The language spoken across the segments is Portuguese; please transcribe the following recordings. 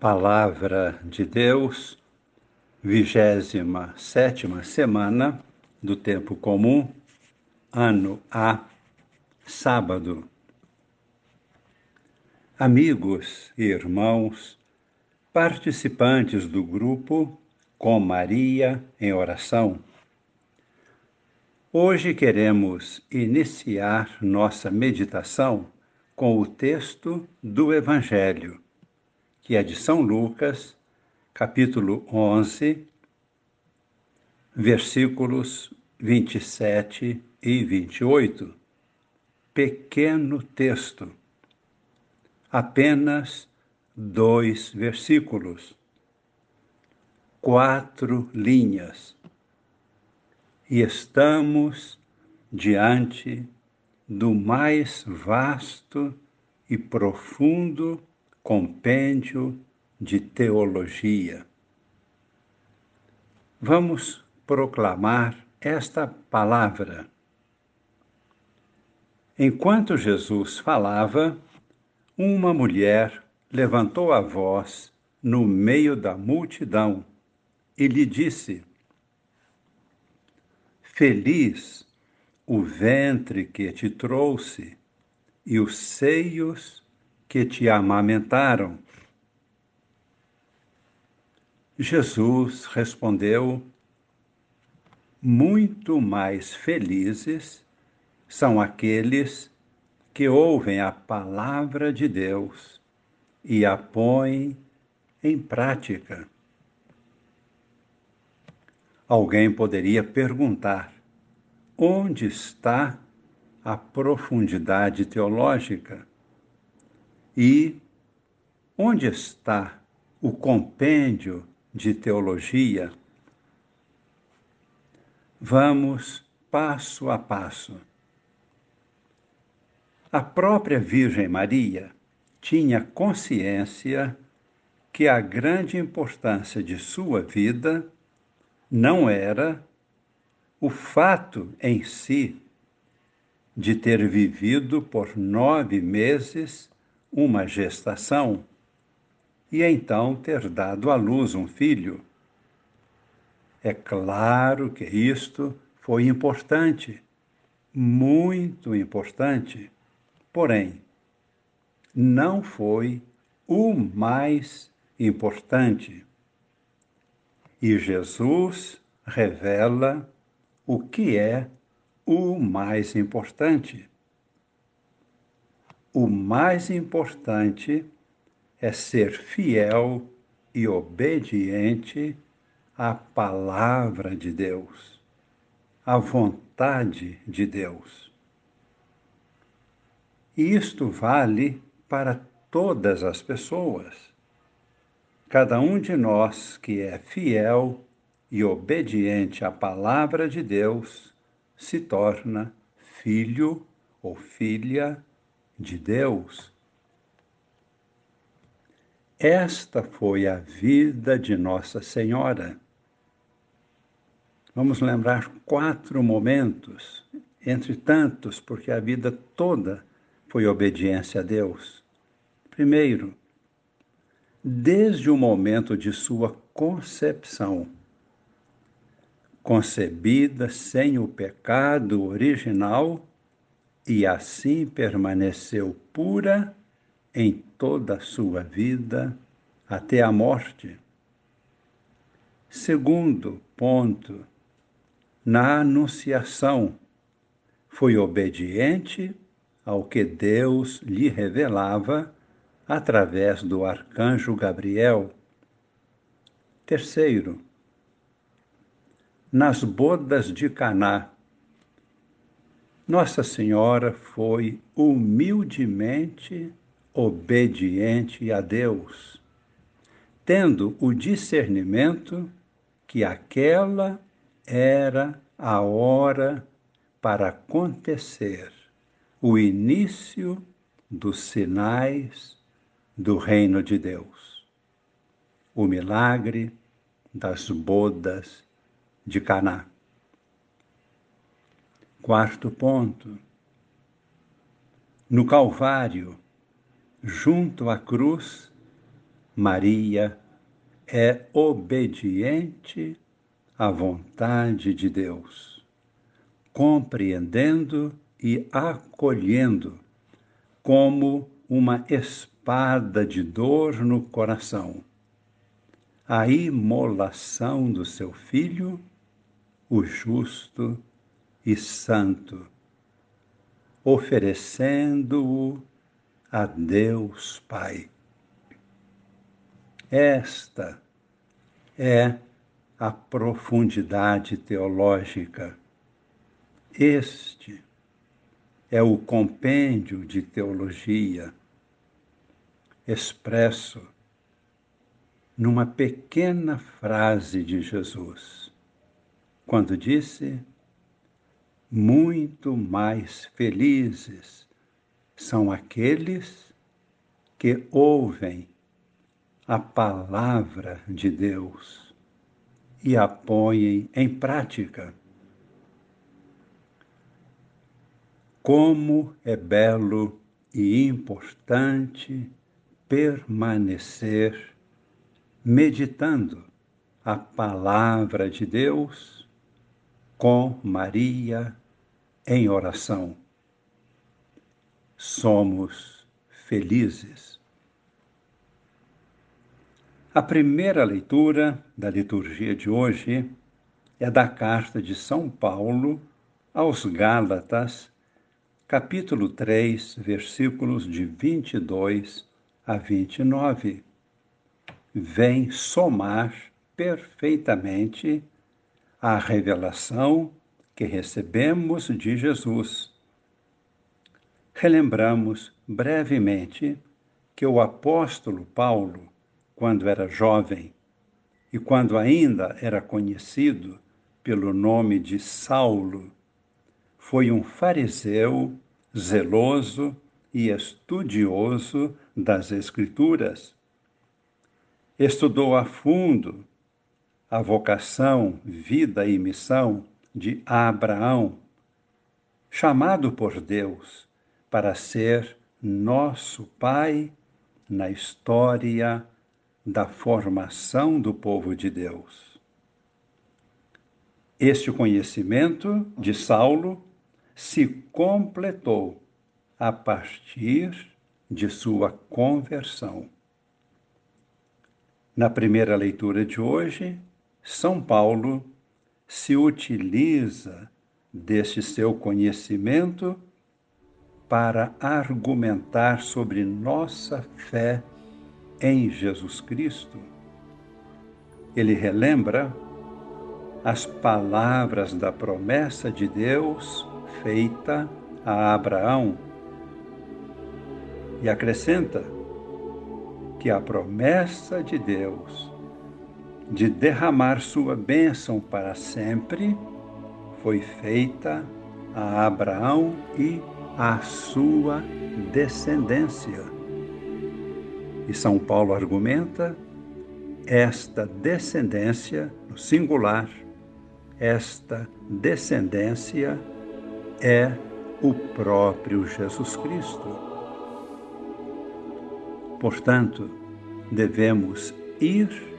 Palavra de Deus, vigésima sétima semana do tempo comum, ano A, sábado. Amigos e irmãos, participantes do grupo Com Maria em Oração, hoje queremos iniciar nossa meditação com o texto do Evangelho que é de São Lucas, capítulo 11, versículos 27 e 28. Pequeno texto, apenas dois versículos, quatro linhas. E estamos diante do mais vasto e profundo compêndio de teologia. Vamos proclamar esta palavra. Enquanto Jesus falava, uma mulher levantou a voz no meio da multidão e lhe disse: Feliz o ventre que te trouxe e os seios que te amamentaram. Jesus respondeu: Muito mais felizes são aqueles que ouvem a palavra de Deus e a põem em prática. Alguém poderia perguntar: onde está a profundidade teológica? E onde está o compêndio de teologia? Vamos passo a passo. A própria Virgem Maria tinha consciência que a grande importância de sua vida não era o fato em si de ter vivido por nove meses uma gestação e então ter dado à luz um filho. É claro que isto foi importante, muito importante, porém, não foi o mais importante. E Jesus revela o que é o mais importante o mais importante é ser fiel e obediente à palavra de Deus, à vontade de Deus. E isto vale para todas as pessoas. Cada um de nós que é fiel e obediente à palavra de Deus se torna filho ou filha de Deus. Esta foi a vida de Nossa Senhora. Vamos lembrar quatro momentos, entre tantos, porque a vida toda foi obediência a Deus. Primeiro, desde o momento de sua concepção, concebida sem o pecado original, e assim permaneceu pura em toda a sua vida até a morte. Segundo ponto, na Anunciação, foi obediente ao que Deus lhe revelava através do arcanjo Gabriel. Terceiro, nas bodas de Caná, nossa Senhora foi humildemente obediente a Deus, tendo o discernimento que aquela era a hora para acontecer o início dos sinais do reino de Deus, o milagre das bodas de Caná. Quarto ponto. No Calvário, junto à cruz, Maria é obediente à vontade de Deus, compreendendo e acolhendo como uma espada de dor no coração a imolação do seu Filho, o justo e santo, oferecendo-o a Deus Pai. Esta é a profundidade teológica. Este é o compêndio de teologia expresso numa pequena frase de Jesus, quando disse: Muito mais felizes são aqueles que ouvem a palavra de Deus e a põem em prática. Como é belo e importante permanecer meditando a palavra de Deus com Maria em oração. Somos felizes. A primeira leitura da liturgia de hoje é da carta de São Paulo aos Gálatas, capítulo 3, versículos de 22 a 29 vem somar perfeitamente a revelação que recebemos de Jesus. Relembramos brevemente que o apóstolo Paulo, quando era jovem e quando ainda era conhecido pelo nome de Saulo, foi um fariseu zeloso e estudioso das Escrituras estudou a fundo a vocação, vida e missão de Abraão, chamado por Deus para ser nosso pai na história da formação do povo de Deus. Este conhecimento de Saulo se completou a partir de sua conversão. Na primeira leitura de hoje, São Paulo se utiliza deste seu conhecimento para argumentar sobre nossa fé em Jesus Cristo. Ele relembra as palavras da promessa de Deus feita a Abraão e acrescenta que a promessa de Deus de derramar sua bênção para sempre foi feita a Abraão e à sua descendência. E São Paulo argumenta esta descendência, no singular, esta descendência é o próprio Jesus Cristo. Portanto, devemos ir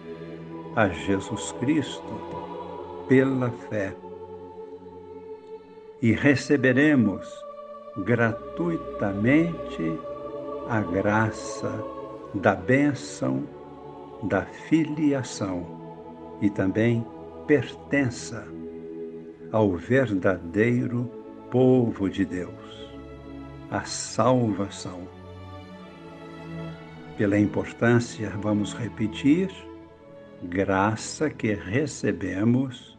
a Jesus Cristo pela fé. E receberemos gratuitamente a graça da bênção da filiação e também pertença ao verdadeiro povo de Deus, a salvação. Pela importância, vamos repetir, graça que recebemos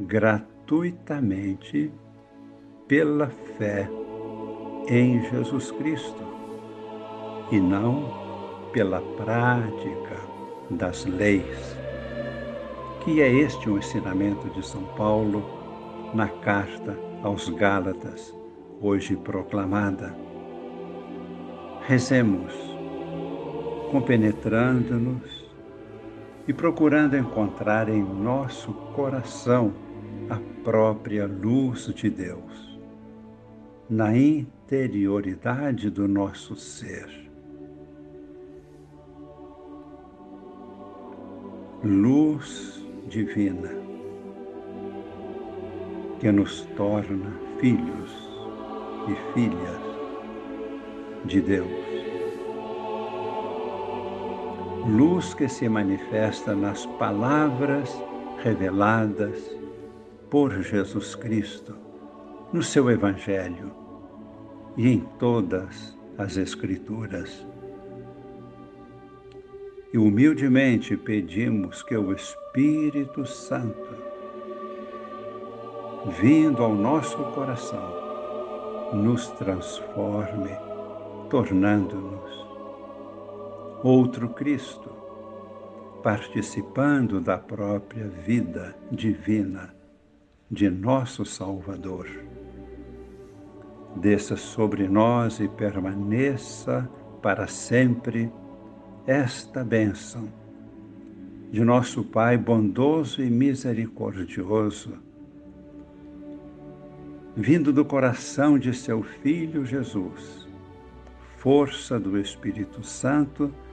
gratuitamente pela fé em Jesus Cristo e não pela prática das leis. Que é este o ensinamento de São Paulo na carta aos Gálatas, hoje proclamada. Rezemos compenetrando-nos e procurando encontrar em nosso coração a própria luz de Deus, na interioridade do nosso ser. luz divina que nos torna filhos e filhas de Deus. Luz que se manifesta nas palavras reveladas por Jesus Cristo, no seu Evangelho e em todas as Escrituras. E humildemente pedimos que o Espírito Santo, vindo ao nosso coração, nos transforme, tornando-nos outro Cristo, participando da própria vida divina de nosso Salvador. Desça sobre nós e permaneça para sempre esta bênção de nosso Pai bondoso e misericordioso, vindo do coração de seu Filho Jesus, força do Espírito Santo